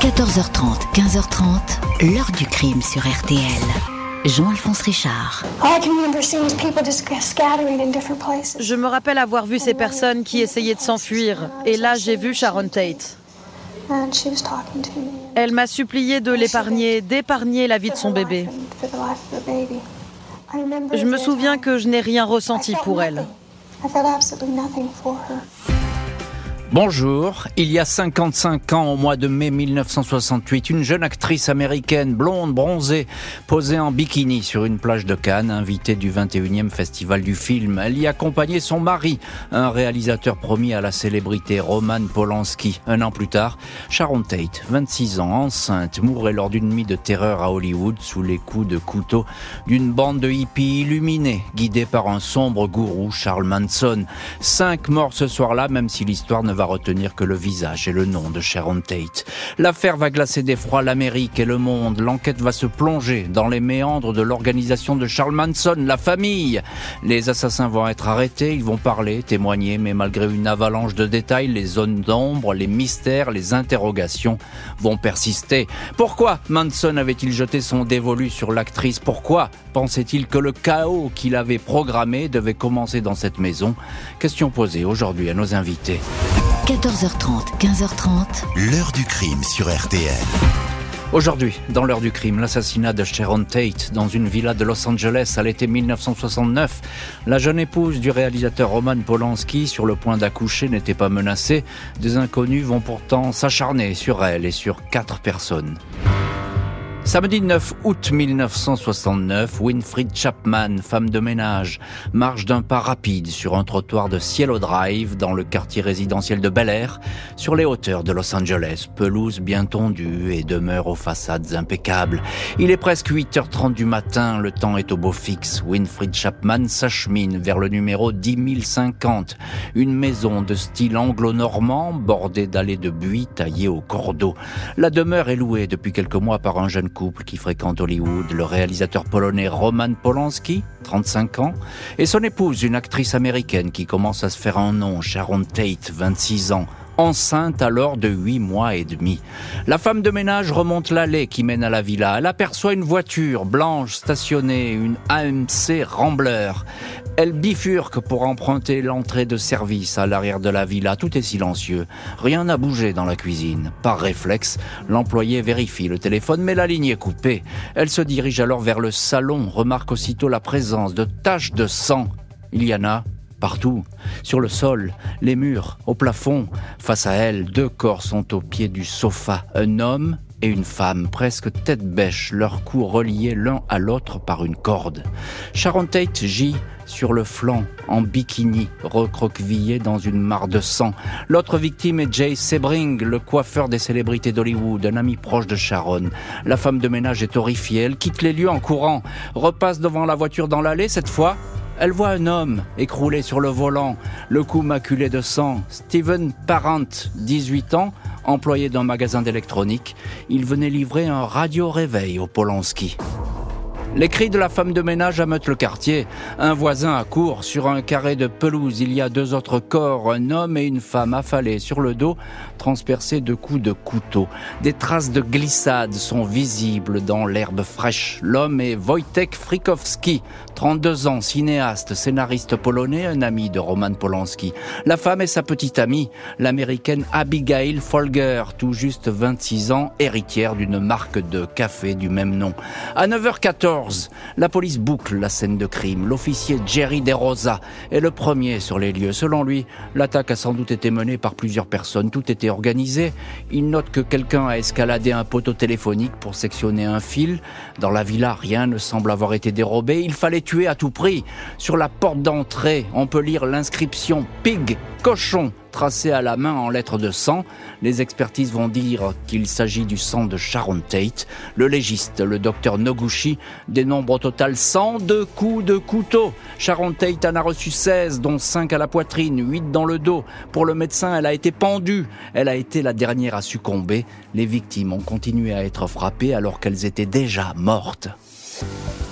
14h30, 15h30, l'heure du crime sur RTL. Jean-Alphonse Richard. Je me rappelle avoir vu ces personnes qui essayaient de s'enfuir. Et là, j'ai vu Sharon Tate. Elle m'a supplié de l'épargner, d'épargner la vie de son bébé. Je me souviens que je n'ai rien ressenti pour elle. Bonjour, il y a 55 ans, au mois de mai 1968, une jeune actrice américaine, blonde, bronzée, posait en bikini sur une plage de Cannes, invitée du 21e Festival du film. Elle y accompagnait son mari, un réalisateur promis à la célébrité, Roman Polanski. Un an plus tard, Sharon Tate, 26 ans, enceinte, mourait lors d'une nuit de terreur à Hollywood sous les coups de couteau d'une bande de hippies illuminés, guidés par un sombre gourou, Charles Manson. Cinq morts ce soir-là, même si l'histoire ne va retenir que le visage et le nom de Sharon Tate. L'affaire va glacer d'effroi l'Amérique et le monde. L'enquête va se plonger dans les méandres de l'organisation de Charles Manson, la famille. Les assassins vont être arrêtés, ils vont parler, témoigner, mais malgré une avalanche de détails, les zones d'ombre, les mystères, les interrogations vont persister. Pourquoi Manson avait-il jeté son dévolu sur l'actrice? Pourquoi pensait-il que le chaos qu'il avait programmé devait commencer dans cette maison? Question posée aujourd'hui à nos invités. 14h30, 15h30. L'heure du crime sur RTL. Aujourd'hui, dans l'heure du crime, l'assassinat de Sharon Tate dans une villa de Los Angeles à l'été 1969. La jeune épouse du réalisateur Roman Polanski, sur le point d'accoucher, n'était pas menacée. Des inconnus vont pourtant s'acharner sur elle et sur quatre personnes. Samedi 9 août 1969, Winfried Chapman, femme de ménage, marche d'un pas rapide sur un trottoir de Cielo Drive dans le quartier résidentiel de Bel Air, sur les hauteurs de Los Angeles, pelouse bien tondue et demeure aux façades impeccables. Il est presque 8h30 du matin, le temps est au beau fixe. Winfried Chapman s'achemine vers le numéro 10050, une maison de style anglo-normand bordée d'allées de buis taillées au cordeau. La demeure est louée depuis quelques mois par un jeune couple qui fréquente Hollywood, le réalisateur polonais Roman Polanski, 35 ans, et son épouse, une actrice américaine qui commence à se faire un nom, Sharon Tate, 26 ans, enceinte alors de huit mois et demi. La femme de ménage remonte l'allée qui mène à la villa. Elle aperçoit une voiture blanche stationnée, une AMC Rambler. Elle bifurque pour emprunter l'entrée de service à l'arrière de la villa. Tout est silencieux. Rien n'a bougé dans la cuisine. Par réflexe, l'employé vérifie le téléphone, mais la ligne est coupée. Elle se dirige alors vers le salon, remarque aussitôt la présence de taches de sang. Il y en a partout, sur le sol, les murs, au plafond. Face à elle, deux corps sont au pied du sofa, un homme et une femme, presque tête bêche, leurs cous reliés l'un à l'autre par une corde. Sharon Tate gît sur le flanc, en bikini, recroquevillé dans une mare de sang. L'autre victime est Jay Sebring, le coiffeur des célébrités d'Hollywood, un ami proche de Sharon. La femme de ménage est horrifiée, elle quitte les lieux en courant, repasse devant la voiture dans l'allée, cette fois, elle voit un homme écroulé sur le volant, le cou maculé de sang. Steven Parent, 18 ans, employé d'un magasin d'électronique. Il venait livrer un radio-réveil au Polanski. Les cris de la femme de ménage ameutent le quartier. Un voisin accourt sur un carré de pelouse. Il y a deux autres corps, un homme et une femme affalés sur le dos, transpercés de coups de couteau. Des traces de glissade sont visibles dans l'herbe fraîche. L'homme est Wojtek Frikowski, 32 ans, cinéaste, scénariste polonais, un ami de Roman Polanski. La femme est sa petite amie, l'américaine Abigail Folger, tout juste 26 ans, héritière d'une marque de café du même nom. À 9h14, la police boucle la scène de crime. L'officier Jerry DeRosa est le premier sur les lieux. Selon lui, l'attaque a sans doute été menée par plusieurs personnes. Tout était organisé. Il note que quelqu'un a escaladé un poteau téléphonique pour sectionner un fil. Dans la villa, rien ne semble avoir été dérobé. Il fallait tuer à tout prix. Sur la porte d'entrée, on peut lire l'inscription Pig, cochon tracé à la main en lettres de sang. Les expertises vont dire qu'il s'agit du sang de Sharon Tate. Le légiste, le docteur Noguchi, dénombre au total 102 coups de couteau. Sharon Tate en a reçu 16, dont 5 à la poitrine, 8 dans le dos. Pour le médecin, elle a été pendue. Elle a été la dernière à succomber. Les victimes ont continué à être frappées alors qu'elles étaient déjà mortes.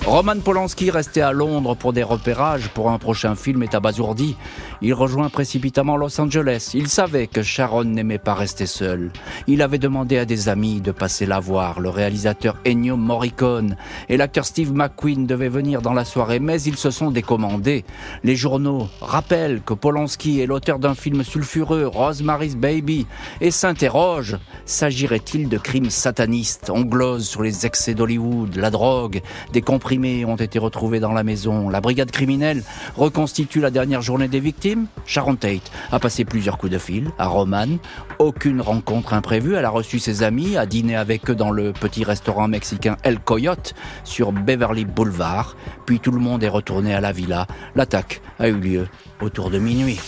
Roman Polanski, resté à Londres pour des repérages pour un prochain film, est abasourdi. Il rejoint précipitamment Los Angeles. Il savait que Sharon n'aimait pas rester seul. Il avait demandé à des amis de passer la voir. Le réalisateur Ennio Morricone et l'acteur Steve McQueen devaient venir dans la soirée, mais ils se sont décommandés. Les journaux rappellent que Polanski est l'auteur d'un film sulfureux, Rosemary's Baby, et s'interrogent s'agirait-il de crimes satanistes? On glose sur les excès d'Hollywood, la drogue, des comprimés ont été retrouvés dans la maison. La brigade criminelle reconstitue la dernière journée des victimes. Sharon Tate a passé plusieurs coups de fil à Roman. Aucune rencontre imprévue. Elle a reçu ses amis, a dîné avec eux dans le petit restaurant mexicain El Coyote sur Beverly Boulevard. Puis tout le monde est retourné à la villa. L'attaque a eu lieu autour de minuit.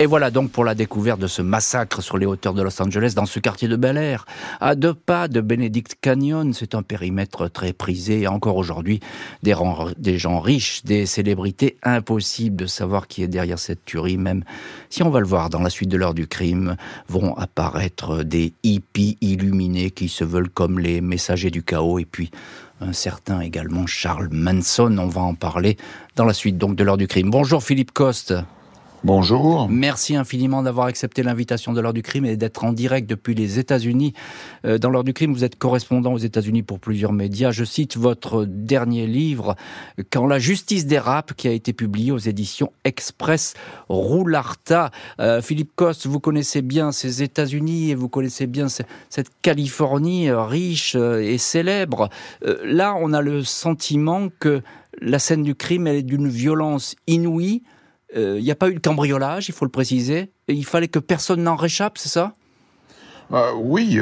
Et voilà donc pour la découverte de ce massacre sur les hauteurs de Los Angeles, dans ce quartier de Bel Air. À deux pas de Benedict Canyon, c'est un périmètre très prisé. Et encore aujourd'hui, des, des gens riches, des célébrités, impossible de savoir qui est derrière cette tuerie, même si on va le voir dans la suite de l'heure du crime, vont apparaître des hippies illuminés qui se veulent comme les messagers du chaos. Et puis, un certain également Charles Manson. On va en parler dans la suite donc de l'heure du crime. Bonjour Philippe Coste. Bonjour. Merci infiniment d'avoir accepté l'invitation de l'heure du crime et d'être en direct depuis les États-Unis. Euh, dans l'heure du crime, vous êtes correspondant aux États-Unis pour plusieurs médias. Je cite votre dernier livre, Quand la justice dérape, qui a été publié aux éditions Express Roularta. Euh, Philippe Coste, vous connaissez bien ces États-Unis et vous connaissez bien cette Californie euh, riche et célèbre. Là, on a le sentiment que la scène du crime, elle est d'une violence inouïe il euh, n'y a pas eu de cambriolage, il faut le préciser. Et il fallait que personne n'en réchappe, c'est ça? Euh, oui,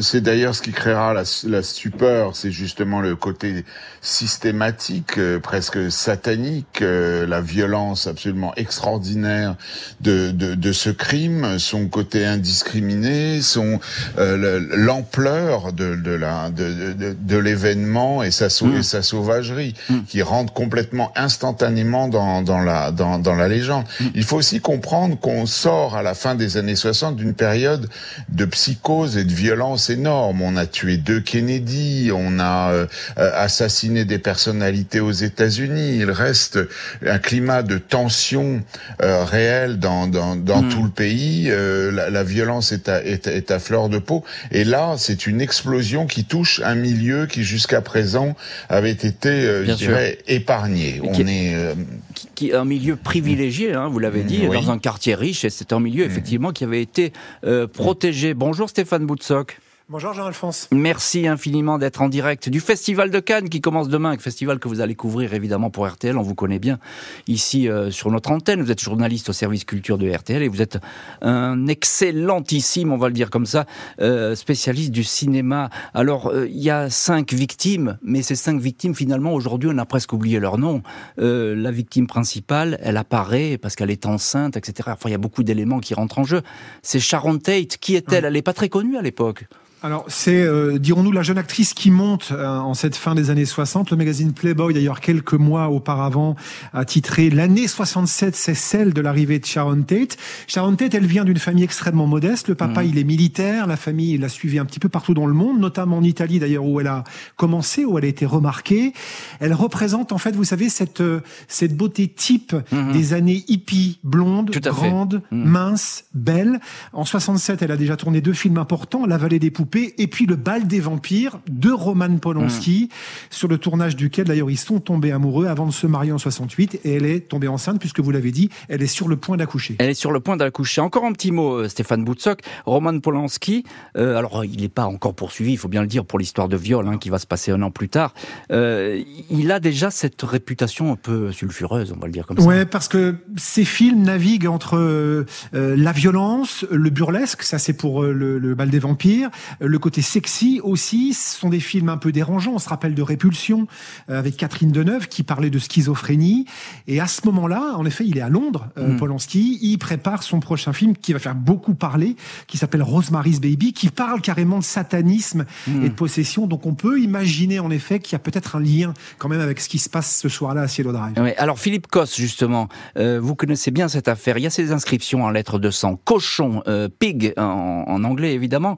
c'est d'ailleurs ce qui créera la, la stupeur, c'est justement le côté systématique, euh, presque satanique, euh, la violence absolument extraordinaire de, de, de, ce crime, son côté indiscriminé, son l'ampleur de, de, la de, de, l'événement et sa, mm. sa sauvagerie, mm. qui rentre complètement instantanément dans, dans la dans, dans la légende. Mm. Il faut aussi comprendre qu'on sort à la fin des années 60 d'une période de psychose et de violence énorme. On a tué deux Kennedy, on a euh, assassiné des personnalités aux États-Unis. Il reste un climat de tension euh, réel dans, dans, dans hmm. tout le pays. Euh, la, la, violence est à, est, est à fleur de peau. Et là, c'est une explosion qui touche un milieu qui jusqu'à présent avait été, je dirais, épargné. on est, qui, est un milieu privilégié, hein, vous l'avez dit, dans un quartier riche, et c'est un milieu hmm. effectivement qui avait été protégé. Bon, Bonjour Stéphane Boutsock. Bonjour Jean-Alphonse. Merci infiniment d'être en direct du Festival de Cannes qui commence demain, un festival que vous allez couvrir évidemment pour RTL, on vous connaît bien ici euh, sur notre antenne, vous êtes journaliste au service culture de RTL et vous êtes un excellentissime, on va le dire comme ça, euh, spécialiste du cinéma. Alors euh, il y a cinq victimes, mais ces cinq victimes finalement aujourd'hui on a presque oublié leur nom. la victime principale, elle apparaît parce qu'elle est enceinte, etc. Enfin il y a beaucoup d'éléments qui rentrent en jeu. C'est Sharon Tate, qui est-elle? Elle n'est pas très connue à l'époque. Alors, c'est, euh, dirons-nous, la jeune actrice qui monte euh, en cette fin des années 60. Le magazine Playboy, d'ailleurs, quelques mois auparavant, a titré L'année 67, c'est celle de l'arrivée de Sharon Tate. Sharon Tate, elle vient d'une famille extrêmement modeste. Le papa, mmh. il est militaire. La famille l'a suivi un petit peu partout dans le monde, notamment en Italie, d'ailleurs, où elle a commencé, où elle a été remarquée. Elle représente, en fait, vous savez, cette, euh, cette beauté type mmh. des années hippie, blonde, grande, mmh. mince, belle. En 67, elle a déjà tourné deux films importants, La vallée des poupées et puis Le bal des vampires de Roman Polanski, mmh. sur le tournage duquel d'ailleurs ils sont tombés amoureux avant de se marier en 68 et elle est tombée enceinte puisque vous l'avez dit, elle est sur le point d'accoucher. Elle est sur le point d'accoucher. Encore un petit mot, euh, Stéphane Boutsock. Roman Polanski, euh, alors il n'est pas encore poursuivi, il faut bien le dire, pour l'histoire de viol hein, qui va se passer un an plus tard. Euh, il a déjà cette réputation un peu sulfureuse, on va le dire comme ça. Ouais, parce que ses films naviguent entre la violence, le burlesque, ça c'est pour le, le, bal des vampires, le côté sexy aussi, ce sont des films un peu dérangeants. On se rappelle de Répulsion euh, avec Catherine Deneuve qui parlait de schizophrénie. Et à ce moment-là, en effet, il est à Londres, euh, mm. Polanski. Il prépare son prochain film qui va faire beaucoup parler, qui s'appelle Rosemary's Baby, qui parle carrément de satanisme mm. et de possession. Donc on peut imaginer en effet qu'il y a peut-être un lien quand même avec ce qui se passe ce soir-là à Cielo Drive. alors Philippe Cosse, justement, euh, vous connaissez bien cette affaire. Il y a ces inscriptions en lettres de sang, cochon, pig en, anglais évidemment.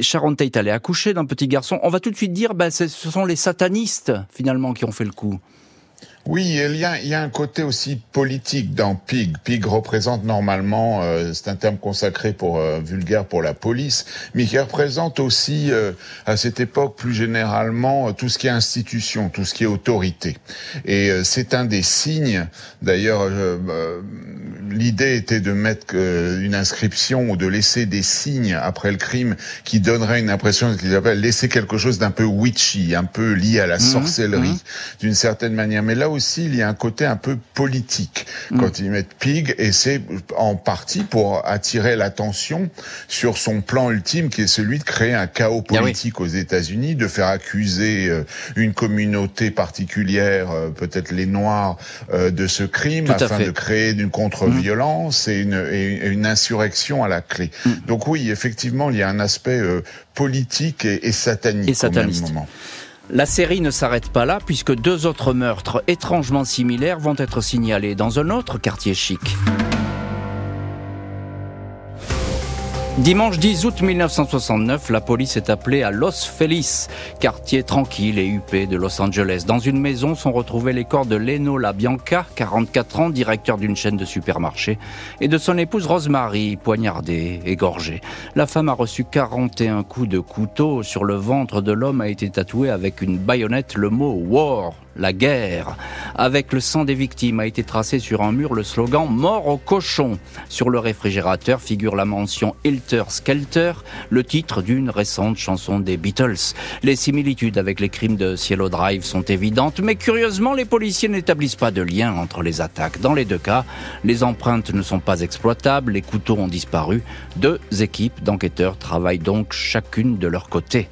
Sharon Tate allait accoucher d'un petit garçon. On va tout de suite dire, bah, ce sont les satanistes finalement qui ont fait le coup. Oui, il y, a, il y a un côté aussi politique dans Pig. Pig représente normalement, euh, c'est un terme consacré pour euh, vulgaire pour la police, mais qui représente aussi euh, à cette époque plus généralement tout ce qui est institution, tout ce qui est autorité. Et c'est un des signes. D'ailleurs, l'idée était de mettre une inscription ou de laisser des signes après le crime qui donnerait une impression qu'ils appellent laisser quelque chose d'un peu witchy, un peu lié à la mmh, sorcellerie, mmh. d'une certaine manière. Mais là aussi, il y a un côté un peu politique mm. quand ils mettent Pig, et c'est en partie pour attirer l'attention sur son plan ultime, qui est celui de créer un chaos ah politique aux États-Unis, de faire accuser euh, une communauté particulière, euh, peut-être les Noirs, euh, de ce crime, afin de créer une contre-violence et, une, une, insurrection à la clé. Mm. Donc oui, effectivement, il y a un aspect politique et, et satanique et sataniste. au même moment. La série ne s'arrête pas là puisque deux autres meurtres étrangement similaires vont être signalés dans un autre quartier chic. Dimanche 10 août 1969, la police est appelée à Los Feliz, quartier tranquille et huppé de Los Angeles. Dans une maison sont retrouvés les corps de Leno LaBianca, 44 ans, directeur d'une chaîne de supermarchés, et de son épouse Rosemary, poignardée, égorgée. La femme a reçu 41 coups de couteau. Sur le ventre de l'homme a été tatoué avec une baïonnette le mot War, la guerre. Avec le sang des victimes a été tracé sur un mur le slogan Mort au cochon. Sur le réfrigérateur figure la mention Hilter Skelter, le titre d'une récente chanson des Beatles. Les similitudes avec les crimes de Cielo Drive sont évidentes, mais curieusement, les policiers n'établissent pas de lien entre les attaques. Dans les deux cas, les empreintes ne sont pas exploitables, les couteaux ont disparu. Deux équipes d'enquêteurs travaillent donc chacune de leur côté.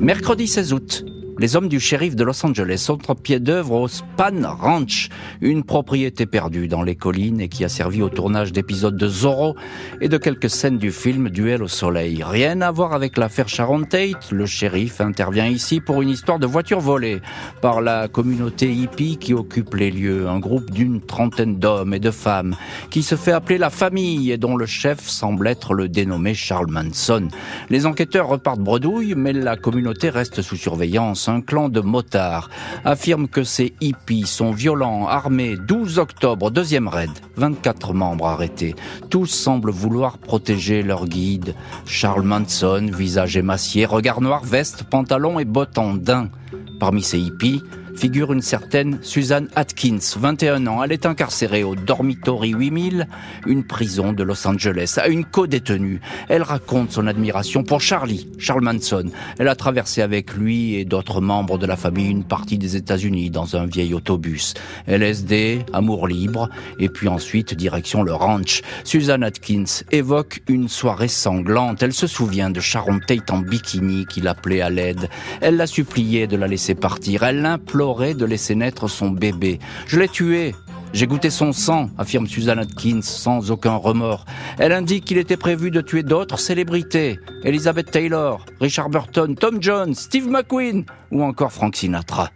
Mercredi 16 août, les hommes du shérif de Los Angeles sont en pied d'œuvre au Span Ranch, une propriété perdue dans les collines et qui a servi au tournage d'épisodes de Zorro et de quelques scènes du film Duel au soleil. Rien à voir avec l'affaire Sharon Tate, le shérif intervient ici pour une histoire de voiture volée par la communauté hippie qui occupe les lieux, un groupe d'une trentaine d'hommes et de femmes qui se fait appeler la famille et dont le chef semble être le dénommé Charles Manson. Les enquêteurs repartent bredouille, mais la communauté reste sous surveillance un clan de motards, affirme que ces hippies sont violents, armés. 12 octobre, deuxième raid, 24 membres arrêtés. Tous semblent vouloir protéger leur guide. Charles Manson, visage émacié, regard noir, veste, pantalon et bottes en daim. Parmi ces hippies, figure une certaine Suzanne Atkins, 21 ans. Elle est incarcérée au Dormitory 8000, une prison de Los Angeles, à une co-détenue. Elle raconte son admiration pour Charlie, Charles Manson. Elle a traversé avec lui et d'autres membres de la famille une partie des États-Unis dans un vieil autobus. LSD, amour libre, et puis ensuite direction le ranch. Suzanne Atkins évoque une soirée sanglante. Elle se souvient de Sharon Tate en bikini qui l'appelait à l'aide. Elle l'a supplié de la laisser partir. Elle l'implore de laisser naître son bébé. Je l'ai tué. J'ai goûté son sang, affirme Susan Atkins sans aucun remords. Elle indique qu'il était prévu de tuer d'autres célébrités. Elizabeth Taylor, Richard Burton, Tom Jones, Steve McQueen ou encore Frank Sinatra.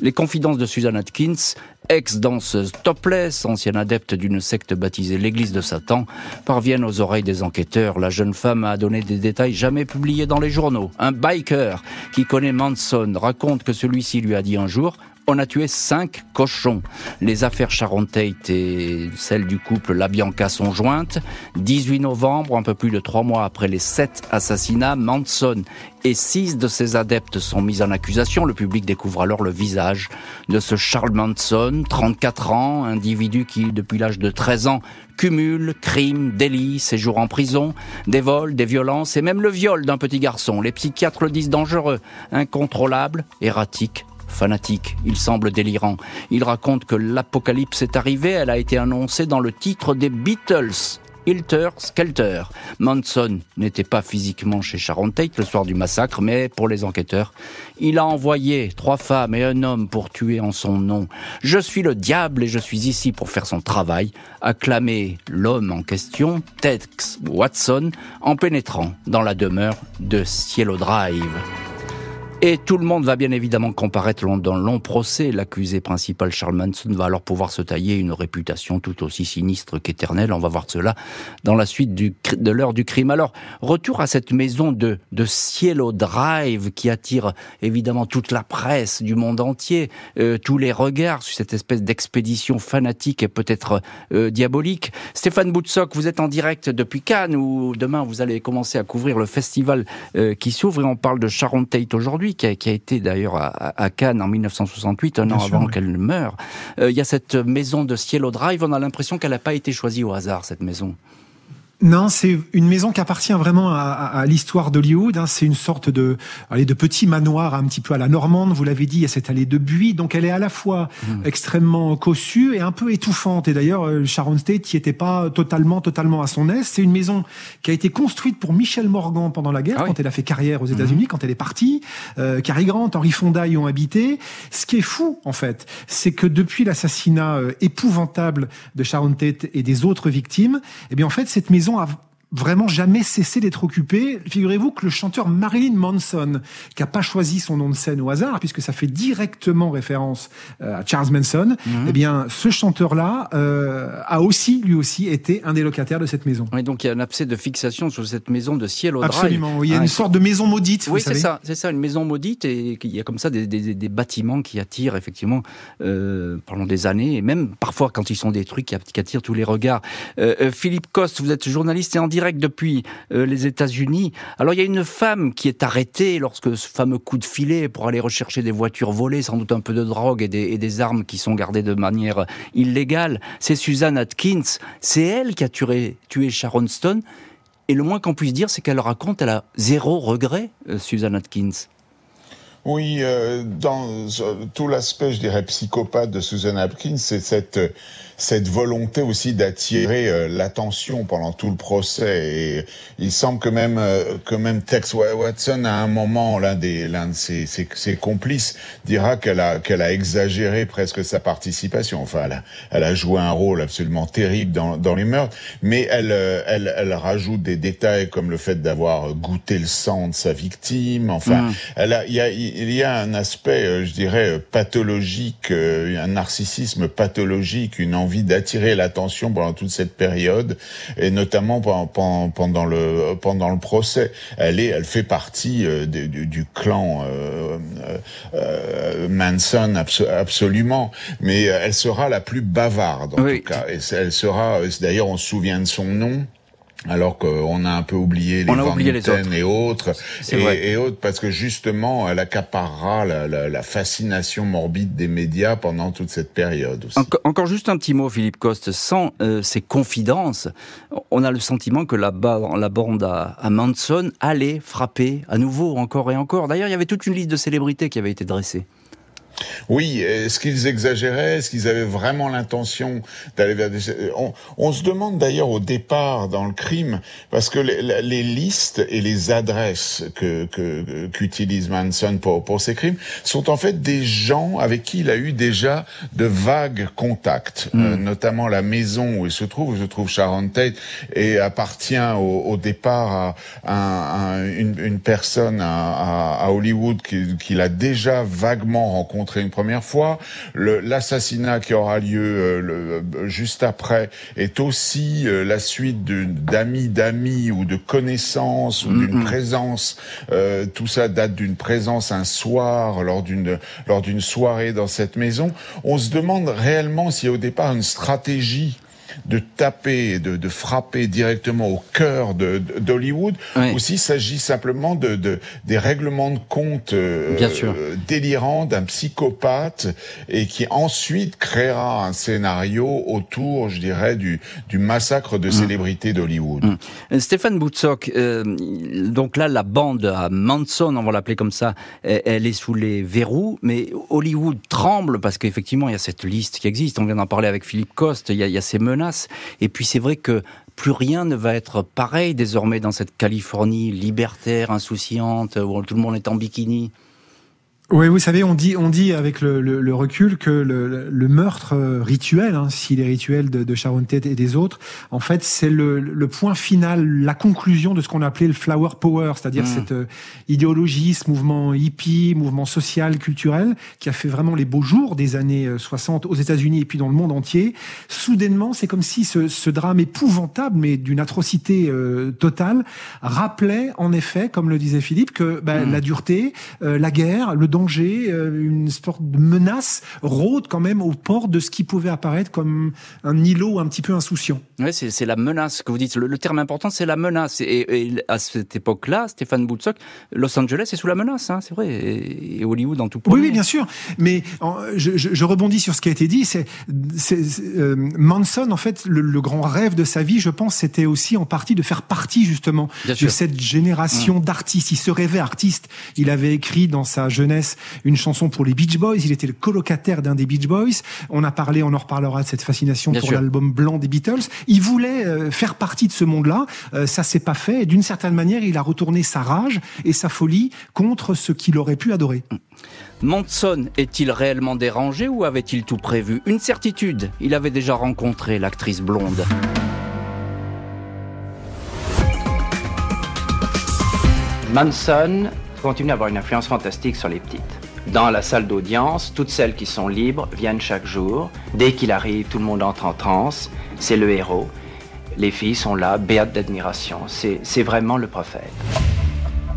Les confidences de Susan Atkins, ex-danseuse topless, ancienne adepte d'une secte baptisée l'Église de Satan, parviennent aux oreilles des enquêteurs. La jeune femme a donné des détails jamais publiés dans les journaux. Un biker qui connaît Manson raconte que celui-ci lui a dit un jour on a tué cinq cochons. Les affaires Sharon Tate et celles du couple Labianca sont jointes. 18 novembre, un peu plus de trois mois après les sept assassinats, Manson et six de ses adeptes sont mis en accusation. Le public découvre alors le visage de ce Charles Manson, 34 ans, individu qui, depuis l'âge de 13 ans, cumule crimes, délits, séjours en prison, des vols, des violences et même le viol d'un petit garçon. Les psychiatres le disent dangereux, incontrôlable, erratique, fanatique, il semble délirant. Il raconte que l'apocalypse est arrivée, elle a été annoncée dans le titre des Beatles. Hilter Skelter. Manson n'était pas physiquement chez Sharon Tate le soir du massacre, mais pour les enquêteurs, il a envoyé trois femmes et un homme pour tuer en son nom. Je suis le diable et je suis ici pour faire son travail, a clamé l'homme en question, Tex Watson, en pénétrant dans la demeure de Cielo Drive. Et tout le monde va bien évidemment comparaître dans le long procès. L'accusé principal, Charles Manson, va alors pouvoir se tailler une réputation tout aussi sinistre qu'éternelle. On va voir cela dans la suite de l'heure du crime. Alors, retour à cette maison de, de Cielo Drive qui attire évidemment toute la presse du monde entier, euh, tous les regards sur cette espèce d'expédition fanatique et peut-être euh, diabolique. Stéphane Boutsock, vous êtes en direct depuis Cannes où demain vous allez commencer à couvrir le festival euh, qui s'ouvre et on parle de Sharon Tate aujourd'hui qui a, été d'ailleurs à, Cannes en 1968, un an avant qu'elle meure. Euh, il y a cette maison de Cielo Drive, on a l'impression qu'elle n'a pas été choisie au hasard, cette maison. Non, c'est une maison qui appartient vraiment à, à, l'histoire d'Hollywood. Hein. C'est une sorte de, allez, de petit manoir un petit peu à la normande. Vous l'avez dit, il y a cette allée de buis, donc elle est à la fois mmh. extrêmement cossue et un peu étouffante. Et d'ailleurs, euh, Sharon Tate qui était pas totalement, totalement à son aise. C'est une maison qui a été construite pour Michel Morgan pendant la guerre, ah quand elle a fait carrière aux mmh. États-Unis, quand elle est partie. Euh, Cary Grant, Henry Fonda y ont habité. Ce qui est fou, en fait, c'est que depuis l'assassinat euh, épouvantable de Sharon Tate et des autres victimes, eh bien, en fait, cette maison a vraiment jamais cessé d'être occupé. Figurez-vous que le chanteur Marilyn Manson, qui a pas choisi son nom de scène au hasard, puisque ça fait directement référence euh, à Charles Manson, mhm. eh bien, ce chanteur-là euh, a aussi, lui aussi, été un des locataires de cette maison. Oui, donc il y a un abcès de fixation sur cette maison de ciel au Absolument, il y a une sorte de maison maudite. Oui, c'est ça, c'est ça, une maison maudite, et il y a comme ça des, des, des bâtiments qui attirent effectivement euh, pendant des années, et même parfois quand ils sont détruits, qui, attirent tous les regards. Euh Philippe Coste, vous êtes journaliste et en direct direct depuis euh, les États-Unis. Alors il y a une femme qui est arrêtée lorsque ce fameux coup de filet pour aller rechercher des voitures volées, sans doute un peu de drogue et des, armes qui sont gardées de manière illégale. C'est Suzanne Atkins. C'est elle qui a tué, Sharon Stone. Et le moins qu'on puisse dire, c'est qu'elle raconte, elle a zéro regret, euh, Suzanne Atkins. Oui, euh, dans tout l'aspect, je dirais, psychopathe de Susan Atkins, c'est cette cette volonté aussi d'attirer euh, l'attention pendant tout le procès. Et il semble que même euh, que même Tex Watson, à un moment, l'un des l'un de ses, ses, complices dira qu'elle a qu'elle a exagéré presque sa participation. Enfin, elle a, elle a joué un rôle absolument terrible dans, dans les meurtres, mais elle, euh, elle elle rajoute des détails comme le fait d'avoir goûté le sang de sa victime. Enfin, mm. elle a il y a il y a un aspect, je dirais, pathologique, un narcissisme pathologique, une envie envie d'attirer l'attention pendant toute cette période et notamment pendant, le pendant le procès. Elle est, elle fait partie euh, du, clan euh, euh, Manson absolument, mais elle sera la plus bavarde en tout cas. Et elle sera, d'ailleurs, on se souvient de son nom alors qu'on a un peu oublié les Van et autres, et, et, autres, parce que justement, elle accaparera la, la, la, fascination morbide des médias pendant toute cette période. Aussi. encore juste un petit mot, Philippe Coste. Sans euh, ces confidences, on a le sentiment que la, la bande à, à, Manson allait frapper à nouveau, encore et encore. D'ailleurs, il y avait toute une liste de célébrités qui avait été dressée. Oui, est-ce qu'ils exagéraient? Est-ce qu'ils avaient vraiment l'intention d'aller vers des... On, on se demande d'ailleurs au départ dans le crime, parce que les, les listes et les adresses que qu'utilise Manson pour, pour ces crimes sont en fait des gens avec qui il a eu déjà de vagues contacts, euh, hmm. notamment la maison où il se trouve, où se trouve Sharon Tate, et appartient au, au départ à, une, une, personne à, à Hollywood qu'il a déjà vaguement une première fois. L'assassinat qui aura lieu euh, le, juste après est aussi euh, la suite d'amis d'amis ou de connaissances ou d'une présence. Euh, tout ça date d'une présence un soir lors d'une lors d'une soirée dans cette maison. On se demande réellement s'il y a au départ une stratégie de taper, de, de frapper directement au cœur d'Hollywood, de, ou s'il s'agit simplement de, de, des règlements de compte euh, délirants d'un psychopathe et qui ensuite créera un scénario autour, je dirais, du, du massacre de mm. célébrités d'Hollywood. Mm. Stéphane Boutsock, euh, donc là, la bande à Manson, on va l'appeler comme ça, elle est sous les verrous, mais Hollywood tremble parce qu'effectivement, il y a cette liste qui existe. On vient d'en parler avec Philippe Coste, il y a, il y a ces menaces et puis c'est vrai que plus rien ne va être pareil désormais dans cette Californie libertaire, insouciante, où tout le monde est en bikini. Oui, vous savez, on dit, on dit avec le, le, recul que le, le meurtre euh, rituel, hein, s'il est rituel de, de Sharon Tate et des autres, en fait, c'est le, point final, la conclusion de ce qu'on appelait le flower power, c'est-à-dire mmh. cette euh, idéologie, ce mouvement hippie, mouvement social, culturel, qui a fait vraiment les beaux jours des années 60 euh, aux États-Unis et puis dans le monde entier. Soudainement, c'est comme si ce, ce, drame épouvantable, mais d'une atrocité totale, rappelait en effet, comme le disait Philippe, que ben, mmh. la dureté, la guerre, le danger euh, une sorte de menace rôde quand même au port de ce qui pouvait apparaître comme un îlot un petit peu insouciant. Oui, c'est la menace que vous dites. Le, terme important, c'est la menace. Et, à cette époque-là, Stéphane Boutsock, Los Angeles est sous la menace, hein, c'est vrai, et, Hollywood en tout point. Oui, oui, bien sûr. Mais je, je, rebondis sur ce qui a été dit. C'est euh, Manson, en fait, le, grand rêve de sa vie, je pense, c'était aussi en partie de faire partie justement de cette génération mmh. d'artistes. Il se rêvait artiste. Il avait écrit dans sa jeunesse une chanson pour les Beach Boys. Il était le colocataire d'un des Beach Boys. On a parlé, on en reparlera de cette fascination pour l'album blanc des Beatles. Il voulait euh, faire partie de ce monde-là. Euh, ça s'est pas fait. D'une certaine manière, il a retourné sa rage et sa folie contre ce qu'il aurait pu adorer. Manson est-il réellement dérangé ou avait-il tout prévu? Une certitude, il avait déjà rencontré l'actrice blonde. Manson continue à avoir une influence fantastique sur les petites. Dans la salle d'audience, toutes celles qui sont libres viennent chaque jour. Dès qu'il arrive, tout le monde entre en transe. C'est le héros. Les filles sont là, béates d'admiration. C'est vraiment le prophète.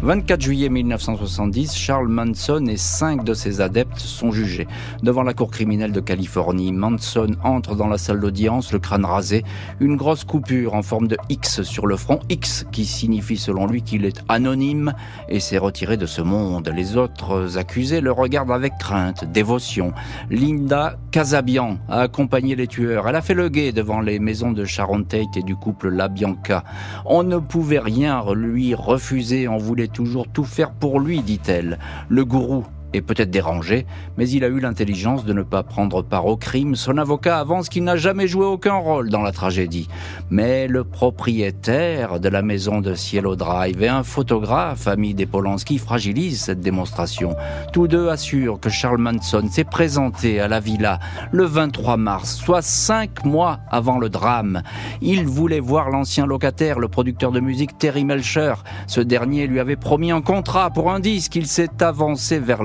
24 juillet 1970, Charles Manson et cinq de ses adeptes sont jugés. Devant la cour criminelle de Californie, Manson entre dans la salle d'audience, le crâne rasé, une grosse coupure en forme de X sur le front, X qui signifie selon lui qu'il est anonyme et s'est retiré de ce monde. Les autres accusés le regardent avec crainte, dévotion. Linda Casabian a accompagné les tueurs. Elle a fait le guet devant les maisons de Sharon Tate et du couple La Bianca. On ne pouvait rien lui refuser, on voulait toujours tout faire pour lui, dit-elle. Le gourou est peut-être dérangé, mais il a eu l'intelligence de ne pas prendre part au crime. Son avocat avance qu'il n'a jamais joué aucun rôle dans la tragédie. Mais le propriétaire de la maison de Cielo Drive et un photographe, ami des Polanski, fragilisent cette démonstration. Tous deux assurent que Charles Manson s'est présenté à la villa le 23 mars, soit cinq mois avant le drame. Il voulait voir l'ancien locataire, le producteur de musique Terry Melcher. Ce dernier lui avait promis un contrat pour un disque. Il s'est avancé vers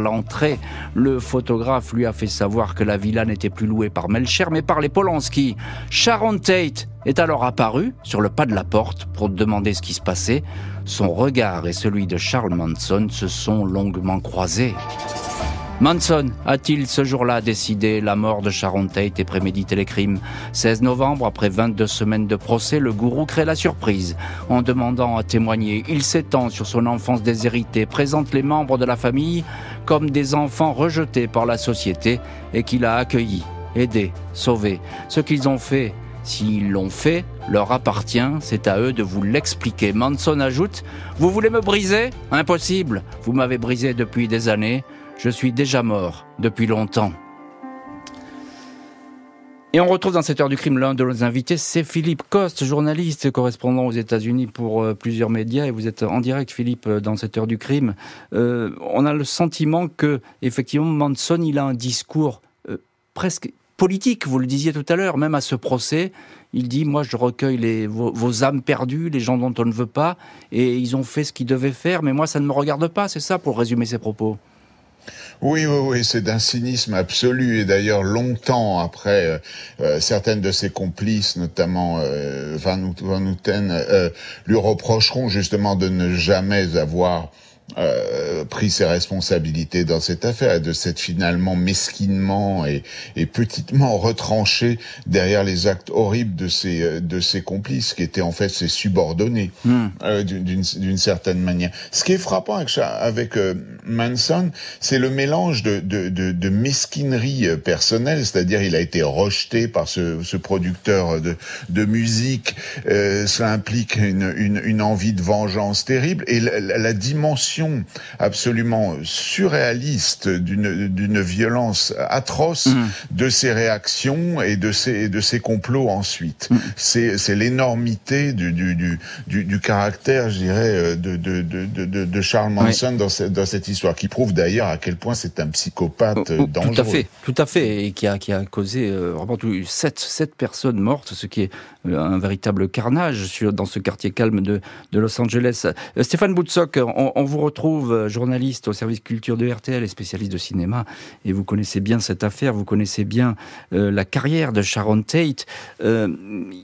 le photographe lui a fait savoir que la villa n'était plus louée par Melcher mais par les Polanski. Sharon Tate est alors apparue sur le pas de la porte pour demander ce qui se passait. Son regard et celui de Charles Manson se sont longuement croisés. Manson a-t-il ce jour-là décidé la mort de Sharon Tate et prémédité les crimes 16 novembre, après 22 semaines de procès, le gourou crée la surprise. En demandant à témoigner, il s'étend sur son enfance déshéritée, présente les membres de la famille comme des enfants rejetés par la société et qu'il a accueillis, aidés, sauvés. Ce qu'ils ont fait S'ils l'ont fait, leur appartient, c'est à eux de vous l'expliquer. Manson ajoute, Vous voulez me briser? Impossible, vous m'avez brisé depuis des années, je suis déjà mort depuis longtemps. Et on retrouve dans cette heure du crime l'un de nos invités, c'est Philippe Coste, journaliste, correspondant aux États-Unis pour euh, plusieurs médias, et vous êtes en direct, Philippe, euh, dans cette heure du crime. Euh, on a le sentiment que, effectivement, Manson, il a un discours presque politique. Vous le disiez tout à l'heure, même à ce procès, il dit moi je recueille les, vos, vos, âmes perdues, les gens dont on ne veut pas, et ils ont fait ce qu'ils devaient faire, mais moi ça ne me regarde pas. C'est ça pour résumer ses propos. Oui, oui, oui, c'est d'un cynisme absolu. Et d'ailleurs, longtemps après, euh, euh, certaines de ses complices, notamment euh, Van, Houten, euh, lui reprocheront justement de ne jamais avoir euh, pris ses responsabilités dans cette affaire de s'être finalement mesquinement et, et, petitement retranché derrière les actes horribles de ses euh, de ses complices qui étaient en fait ses subordonnés hmm. euh, d'une certaine manière. Ce qui est frappant avec, avec euh, Manson, c'est le mélange de, de, de, de mesquinerie personnelle, c'est-à-dire il a été rejeté par ce, ce producteur de, de musique, cela implique une, une, une, envie de vengeance terrible et la, la dimension absolument surréaliste d'une violence atroce mm. de ses réactions et de ses, de ses complots ensuite. Mm. C'est l'énormité du, du, du, du, caractère, je dirais, de, de, de, de Charles Manson dans, cette, dans cette histoire, qui prouve d'ailleurs à quel point c'est un psychopathe dangereux. Oh, oh, tout à fait, tout à fait, et qui a, qui a causé euh, vraiment sept, sept personnes mortes, ce qui est euh, un véritable carnage sur, dans ce quartier calme de, de Los Angeles. Euh, Stéphane Boutsock, on, on, vous retrouve euh, journaliste au service culture de RTL et spécialiste de cinéma, et vous connaissez bien cette affaire, vous connaissez bien euh, la carrière de Sharon Tate. Euh,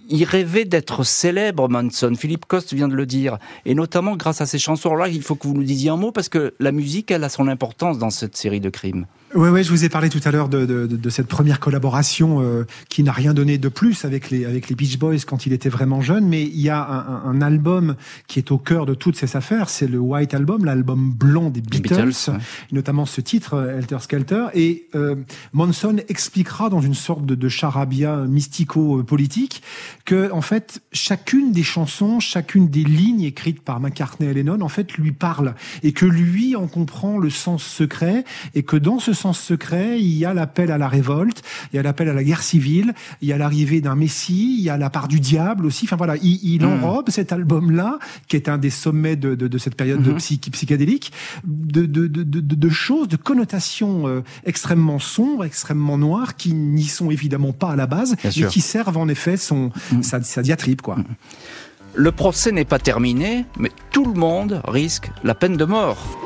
il rêvait d'être célèbre, Manson. Philippe Coste vient de le dire, et notamment grâce à ces chansons. là, il faut que vous nous disiez un mot parce que la musique, elle a son importance dans cette série de crimes. Oui, ouais, je vous ai parlé tout à l'heure de, de, de, cette première collaboration euh, qui n'a rien donné de plus avec les, avec les Beach Boys quand il était vraiment jeune, mais il y a un, un album qui est au cœur de toutes ces affaires, c'est le White Album, l'album blanc des Beatles, notamment ce titre, euh, Helter Skelter, et euh, Manson expliquera dans une sorte de, de charabia mystico-politique que, en fait, chacune des chansons, chacune des lignes écrites par McCartney et Lennon, en fait, lui parle, et que lui en comprend le sens secret, et que dans ce secret, il y a l'appel à la révolte, il y a l'appel à la guerre civile, il y a l'arrivée d'un messie, il y a la part du diable aussi. Enfin voilà, il, hmm. enrobe cet album-là, qui est un des sommets de, cette période de hmm. psychédélique, de, de, choses, de connotations euh, extrêmement sombres, extrêmement noires, qui n'y sont évidemment pas à la base, mais qui servent en effet son, hmm. sa, sa diatribe. quoi. Le procès n'est pas terminé, mais tout le monde risque la peine de mort.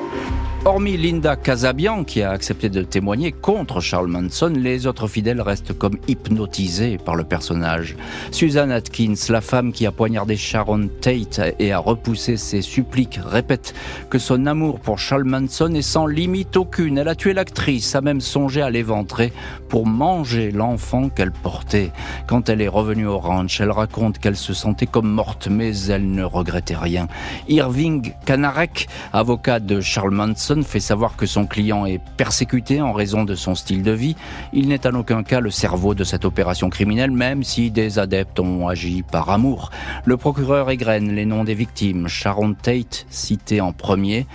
Hormis Linda Casabian, qui a accepté de témoigner contre Charles Manson, les autres fidèles restent comme hypnotisés par le personnage. Susan Atkins, la femme qui a poignardé Sharon Tate et a repoussé ses suppliques, répète que son amour pour Charles Manson est sans limite aucune. Elle a tué l'actrice, a même songé à l'éventrer pour manger l'enfant qu'elle portait. Quand elle est revenue au ranch, elle raconte qu'elle se sentait comme morte, mais elle ne regrettait rien. Irving Kanarek, avocat de Charles Manson, fait savoir que son client est persécuté en raison de son style de vie. Il n'est en aucun cas le cerveau de cette opération criminelle, même si des adeptes ont agi par amour. Le procureur égrène les noms des victimes. Sharon Tate, cité en premier,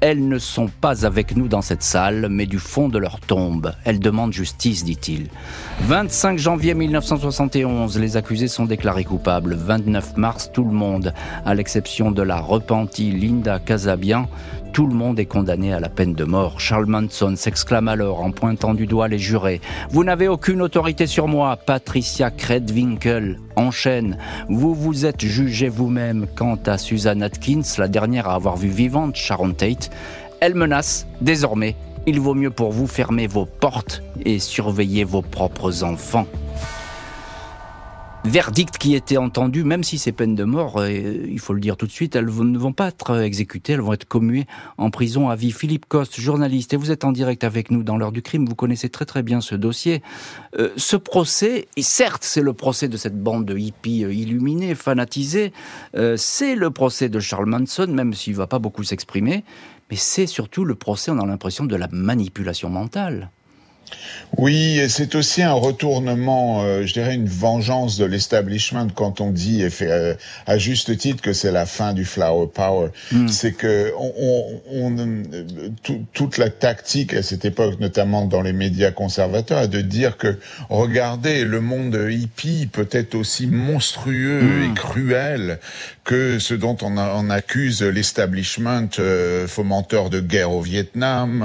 elles ne sont pas avec nous dans cette salle, mais du fond de leur tombe. Elles demandent justice, dit-il. 25 janvier 1971, les accusés sont déclarés coupables. 29 mars, tout le monde, à l'exception de la repentie Linda Casabian, tout le monde est condamné à la peine de mort. Charles Manson s'exclame alors en pointant du doigt les jurés. Vous n'avez aucune autorité sur moi, Patricia Kredwinkel. Enchaîne. Vous vous êtes jugé vous-même quant à Susan Atkins, la dernière à avoir vu vivante Sharon Tate. Elle menace, désormais, il vaut mieux pour vous fermer vos portes et surveiller vos propres enfants verdict qui était entendu, même si ces peines de mort, euh, il faut le dire tout de suite, elles ne vont pas être exécutées, elles vont être commuées en prison à vie. Philippe Coste, journaliste, et vous êtes en direct avec nous dans l'heure du crime, vous connaissez très très bien ce dossier. Euh, ce procès, et certes c'est le procès de cette bande de hippies euh, illuminés, fanatisés, c'est le procès de Charles Manson, même s'il ne va pas beaucoup s'exprimer, mais c'est surtout le procès, on a l'impression, de la manipulation mentale. Oui, et c'est aussi un retournement, euh, je dirais une vengeance de l'establishment quand on dit, et fait, euh, à juste titre, que c'est la fin du flower power. Hmm. C'est que on, on, toute la tactique à cette époque, notamment dans les médias conservateurs, est de dire que regardez, le monde hippie peut être aussi monstrueux hmm. et cruel que ce dont on, on accuse l'establishment, euh, fomenteur de guerre au Vietnam,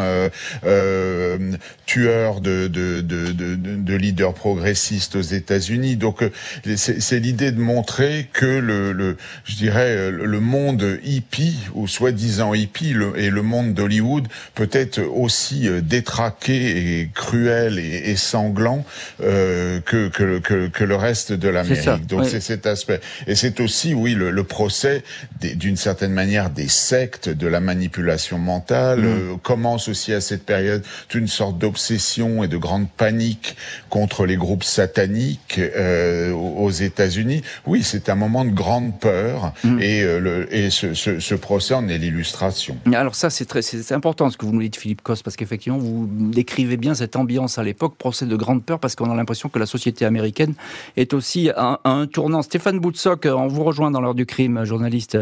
tueur de, de, de, de, leaders progressistes aux États-Unis. Donc euh, c'est l'idée de montrer que le, le, je dirais le monde hippie ou soi-disant hippie et le monde d'Hollywood peut être aussi euh, détraqué et cruel et, sanglant euh, que, que, que, que, le reste de l'Amérique. Donc c'est cet aspect. Et c'est aussi, oui, le, le procès d'une certaine manière des sectes, de la manipulation mentale, mm. commence aussi à cette période une sorte d'obsession et de grande panique contre les groupes sataniques euh, aux États-Unis. Oui, c'est un moment de grande peur mm. et, euh, le, et ce, ce, ce, procès en est l'illustration. Alors ça, c'est très c'est important ce que vous nous dites, Philippe Coste, parce qu'effectivement, vous décrivez bien cette ambiance à l'époque, procès de grande peur, parce qu'on a l'impression que la société américaine est aussi à, un tournant. Stéphane Boutsock, on vous rejoint dans l'heure du crime. Journaliste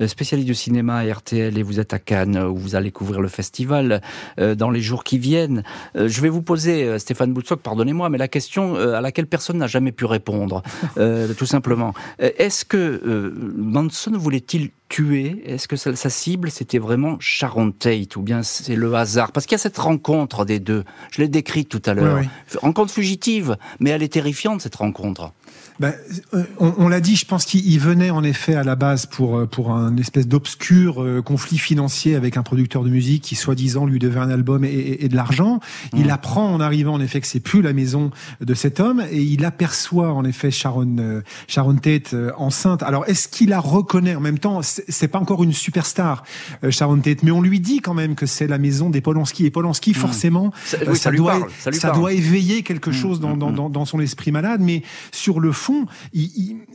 euh, spécialiste du cinéma à RTL et vous êtes à Cannes où vous allez couvrir le festival euh, dans les jours qui viennent. Euh, je vais vous poser, Stéphane Boutsock, pardonnez-moi, mais la question à laquelle personne n'a jamais pu répondre, tout simplement. Est-ce que Manson voulait-il tuer? Est-ce que sa, cible, c'était vraiment Sharon Tate ou bien c'est le hasard? Parce qu'il y a cette rencontre des deux. Je l'ai décrite tout à l'heure. Rencontre fugitive, mais elle est terrifiante, cette rencontre. Ben, euh, on, l'a dit, je pense qu'il venait en effet à la base pour euh, pour un espèce d'obscur euh, conflit financier avec un producteur de musique qui soi-disant lui devait un album et, de l'argent. Il mmh. apprend en arrivant en effet que c'est plus la maison de cet homme et il aperçoit en effet Sharon Sharon Tate enceinte. Alors est-ce qu'il la reconnaît? En même temps C'est pas encore une superstar Sharon Tate, mais on lui dit quand même que c'est la maison des Polanski et Polanski mmh. forcément ça, doit ça, doit éveiller quelque mmh. chose dans, dans, dans son esprit malade, mais sur le fond,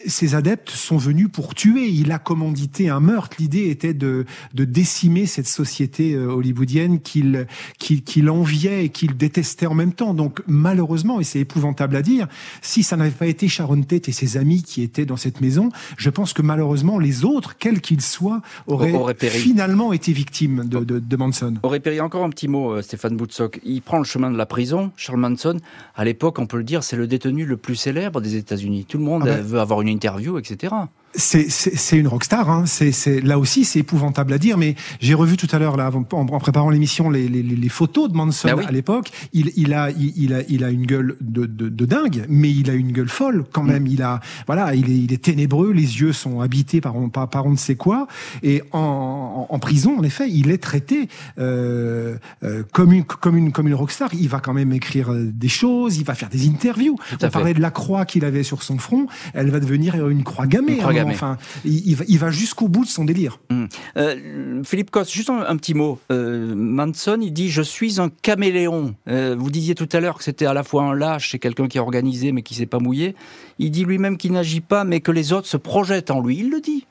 ses adeptes sont venus pour tuer. Il a commandité un meurtre. L'idée était de, de décimer cette société euh, hollywoodienne qu'il qu'il enviait et qu'il détestait en même temps. Donc malheureusement, et c'est épouvantable à dire, si ça n'avait pas été Sharon Tate et ses amis qui étaient dans cette maison, je pense que malheureusement les autres, quels qu'ils soient, auraient, finalement été victimes de, de, de, Manson. Aurait péri. Encore un petit mot, euh, Stéphane Boutsock. Il prend le chemin de la prison. Charles Manson, à l'époque, on peut le dire, c'est le détenu le plus célèbre des États-Unis. Tout le monde ah ben. veut avoir une interview, etc c'est une rockstar. Hein. C'est là aussi c'est épouvantable à dire, mais j'ai revu tout à l'heure là en, en préparant l'émission les, les, les, photos de Manson bah à l'époque. Il, il, a il, a il a une gueule de, de, de, dingue, mais il a une gueule folle quand même. Il a voilà il est, il est ténébreux, les yeux sont habités par par, par on ne sait quoi. Et en, en, prison en effet il est traité euh, euh, comme une comme une comme une rockstar. Il va quand même écrire euh, des choses, il va faire des interviews. On parlait de la croix qu'il avait sur son front, elle va devenir une croix gammée. Une croix Enfin, il, il va jusqu'au bout de son délire. Hum. Euh, Philippe Coste, juste un, petit mot. Euh, Manson, il dit Je suis un caméléon. Euh, vous disiez tout à l'heure que c'était à la fois un lâche et quelqu'un qui est organisé mais qui s'est pas mouillé. Il dit lui-même qu'il n'agit pas mais que les autres se projettent en lui. Il le dit.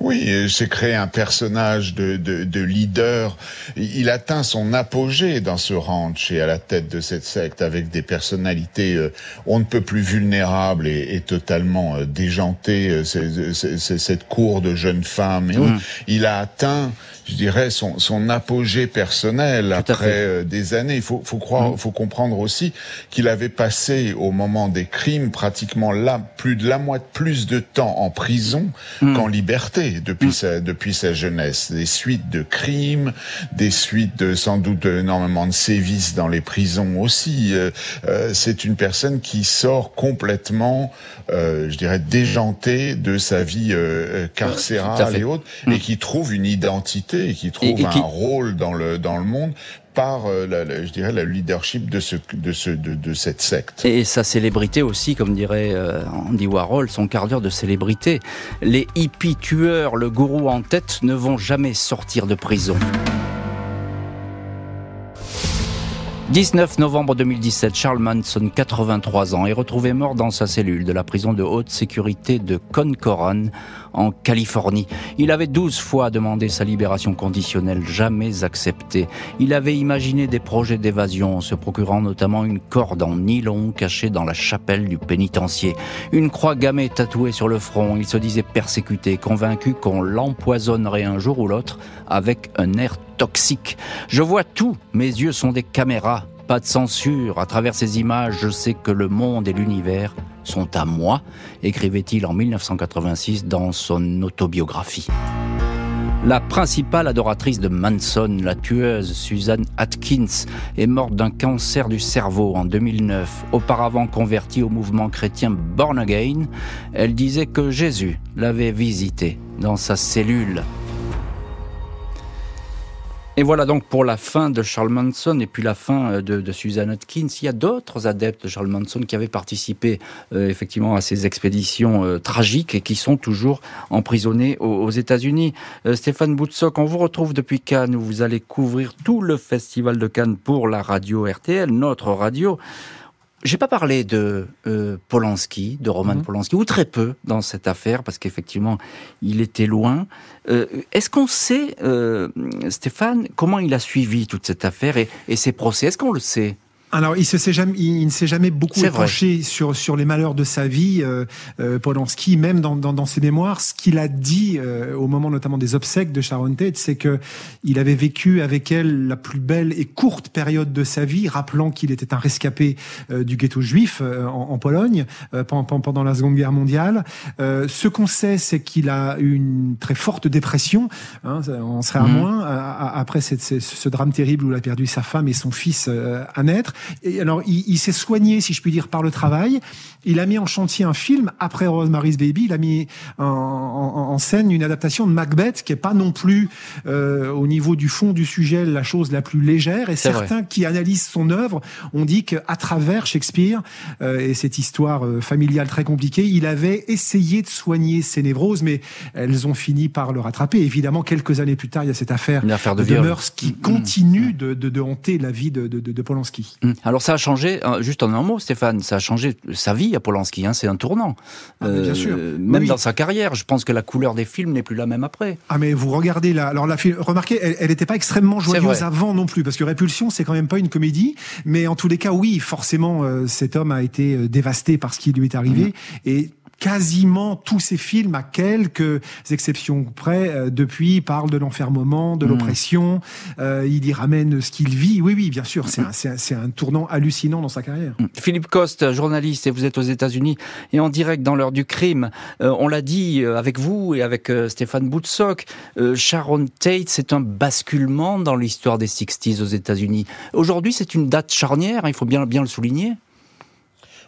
Oui, c'est créé un personnage de, de, de, leader. Il atteint son apogée dans ce ranch et à la tête de cette secte avec des personnalités euh, on ne peut plus vulnérables et, et totalement euh, déjantées. Euh, c'est cette cour de jeunes femmes. Et mmh. Il a atteint je dirais, son, son apogée personnel après euh, des années. Il faut, faut croire, mm. faut comprendre aussi qu'il avait passé au moment des crimes pratiquement là plus de la moitié plus de temps en prison mm. qu'en liberté depuis mm. sa depuis sa jeunesse. Des suites de crimes, des suites de sans doute énormément de sévices dans les prisons aussi. Euh, euh, c'est une personne qui sort complètement, je dirais, déjantée de sa vie carcérale et autres, et qui trouve une identité et qui trouve un rôle dans le dans le monde par, euh, la, je dirais, le leadership de, ce, de, ce, de, de, cette secte. Et sa célébrité aussi, comme dirait euh, Andy Warhol, son quart d'heure de célébrité. Les hippies tueurs, le gourou en tête, ne vont jamais sortir de prison. 19 novembre 2017, Charles Manson, 83 ans, est retrouvé mort dans sa cellule de la prison de haute sécurité de Concoran, en Californie. Il avait 12 fois demandé sa libération conditionnelle, jamais acceptée. Il avait imaginé des projets d'évasion, se procurant notamment une corde en nylon cachée dans la chapelle du pénitencier. Une croix gammée tatouée sur le front, il se disait persécuté, convaincu qu'on l'empoisonnerait un jour ou l'autre avec un air toxique. Je vois tout, mes yeux sont des caméras, pas de censure. À travers ces images, je sais que le monde et l'univers sont à moi, écrivait-il en 1986 dans son autobiographie. La principale adoratrice de Manson, la tueuse Susan Atkins, est morte d'un cancer du cerveau en 2009. Auparavant convertie au mouvement chrétien Born Again, elle disait que Jésus l'avait visitée dans sa cellule et voilà donc pour la fin de Charles Manson et puis la fin euh, de, de Susan Atkins. Il y a d'autres adeptes de Charles Manson qui avaient participé euh, effectivement à ces expéditions euh, tragiques et qui sont toujours emprisonnés aux, États-Unis. Stéphane Boutsock, on vous retrouve depuis Cannes où vous allez couvrir tout le festival de Cannes pour la radio RTL, notre radio. J'ai pas parlé de euh, Polanski, de Roman mhm. Polanski, ou très peu dans cette affaire, parce qu'effectivement, il était loin. Euh, Est-ce qu'on sait, euh, Stéphane, comment il a suivi toute cette affaire et, et ses procès? Est-ce qu'on le sait? Alors, il, se jamais, il, ne s'est jamais beaucoup penché sur, sur les malheurs de sa vie, euh, euh, Polanski, même dans, dans, dans, ses mémoires. Ce qu'il a dit euh, au moment notamment des obsèques de Sharon Tate, c'est que il avait vécu avec elle la plus belle et courte période de sa vie, rappelant qu'il était un rescapé euh, du ghetto juif en, en, Pologne pendant, pendant la Seconde Guerre mondiale. ce qu'on sait, c'est qu'il a eu une très forte dépression. Hein, on serait à mmh. moins après cette, ce drame terrible où il a perdu sa femme et son fils à naître. Et alors, il, il s'est soigné, si je puis dire, par le travail. Il a mis en chantier un film après Rosemary's Baby. Il a mis en, en, en scène une adaptation de Macbeth qui est pas non plus euh, au niveau du fond du sujet la chose la plus légère. Et certains qui analysent son œuvre ont dit qu'à travers Shakespeare euh, et cette histoire euh, familiale très compliquée, il avait essayé de soigner ses névroses, mais elles ont fini par le rattraper. Évidemment, quelques années plus tard, il y a cette affaire, de, de mœurs qui mm, mm, continue mm. de, de, de, hanter la vie de, de, de Polanski. Alors ça a changé, hein, juste en un mot, Stéphane, ça a changé sa vie à Polanski. Hein, c'est un tournant. Ah, bien sûr. Euh, même dans sa carrière, je pense que la couleur des films n'est plus la même après. Ah mais vous regardez là, alors la remarquez, elle n'était pas extrêmement joyeuse avant non plus, parce que Répulsion c'est quand même pas une comédie, mais en tous les cas oui, forcément euh, cet homme a été euh, dévasté par ce qui lui est arrivé mmh. et quasiment tous ces films, à quelques exceptions près, euh, depuis parlent de l'enfermement, de mmh. l'oppression. Euh, il y ramène ce qu'il vit. Oui, oui, bien sûr, c'est un, un, tournant hallucinant dans sa carrière. Mmh. Philippe Coste, journaliste, et vous êtes aux États-Unis et en direct dans l'heure du crime. Euh, on l'a dit avec vous et avec Stéphane Boutsock, Sharon Tate, c'est un basculement dans l'histoire des 60s aux États-Unis. Aujourd'hui, c'est une date charnière, il faut bien, bien le souligner.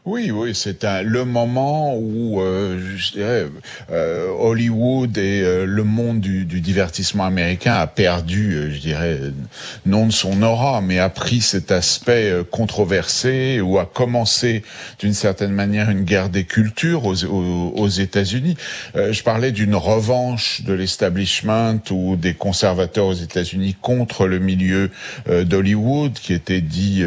Oui, oui, c'est le moment où euh, je dirais, euh, Hollywood et euh, le monde du, du, divertissement américain a perdu, euh, je dirais, non de son aura, mais a pris cet aspect controversé ou a commencé d'une certaine manière une guerre des cultures aux, aux, aux États-Unis. je parlais d'une revanche de l'establishment ou des conservateurs aux États-Unis contre le milieu d'Hollywood, qui était dit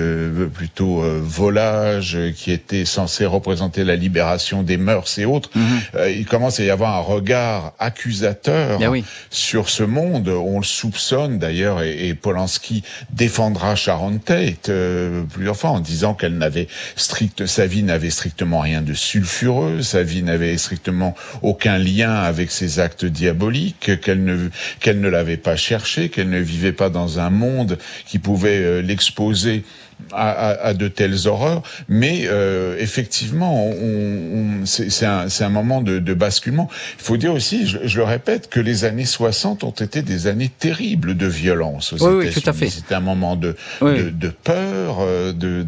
plutôt volage, qui était censé représenter la libération des mœurs et autres, mhm. euh, il commence à y avoir un regard accusateur eh sur ce monde. On le soupçonne d'ailleurs, et, Polanski défendra Sharon Tate euh, plusieurs fois en disant qu'elle n'avait strict, sa vie n'avait strictement rien de sulfureux, sa vie n'avait strictement aucun lien avec ses actes diaboliques, qu'elle ne qu'elle ne l'avait pas cherché, qu'elle ne vivait pas dans un monde qui pouvait euh, l'exposer à, à, de telles horreurs, mais euh, effectivement, on, on, c'est un, un, moment de, de, basculement. Il faut dire aussi, je, je, le répète, que les années 60 ont été des années terribles de violence aux oui, États-Unis. Oui, C'était un moment de, de, de, peur, euh, de,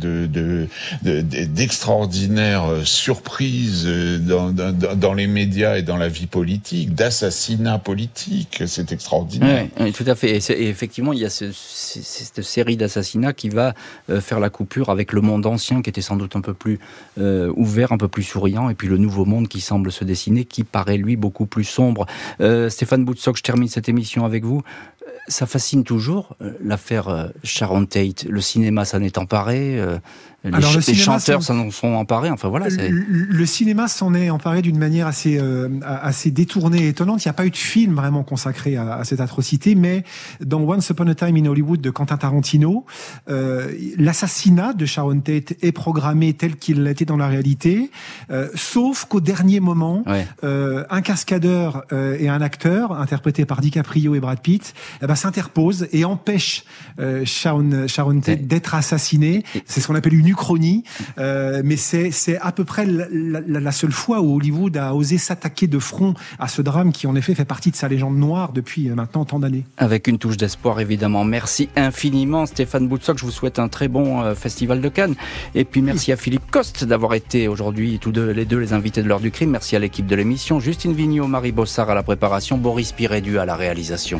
d'extraordinaires de, surprises dans, dans, dans, les médias et dans la vie politique, d'assassinats politiques. C'est extraordinaire. Oui, tout à fait. Et, effectivement, il y a ce, cette série d'assassinats qui va euh, faire la coupure avec le monde ancien qui était sans doute un peu plus euh, ouvert, un peu plus souriant, et puis le nouveau monde qui semble se dessiner, qui paraît lui beaucoup plus sombre. Euh, Stéphane Boutsock, je termine cette émission avec vous ça fascine toujours l'affaire Sharon Tate. Le cinéma s'en est emparé, les, Alors, le chanteurs s'en sont emparés. Enfin voilà. Le, le cinéma s'en est emparé d'une manière assez euh, assez détournée, et étonnante. Il n'y a pas eu de film vraiment consacré à, à, cette atrocité, mais dans Once Upon a Time in Hollywood de Quentin Tarantino, euh, l'assassinat de Sharon Tate est programmé tel qu'il l'était dans la réalité, euh, sauf qu'au dernier moment, euh, un cascadeur euh, et un acteur interprétés par DiCaprio et Brad Pitt, eh ben, s'interposent et empêchent Sharon, Sharon Tate d'être assassinée. C'est ce qu'on appelle une uchronie, euh, mais c'est à peu près la, la, la, seule fois où Hollywood a osé s'attaquer de front à ce drame qui en effet fait partie de sa légende noire depuis euh, maintenant tant d'années. Avec une touche d'espoir évidemment. Merci infiniment Stéphane Boutsock, je vous souhaite un très bon euh, festival de Cannes. Et puis merci à Philippe Coste d'avoir été aujourd'hui tous deux, les deux les invités de l'heure du crime. Merci à l'équipe de l'émission, Justine Vignot, Marie Bossard à la préparation, Boris Pirédu à la réalisation.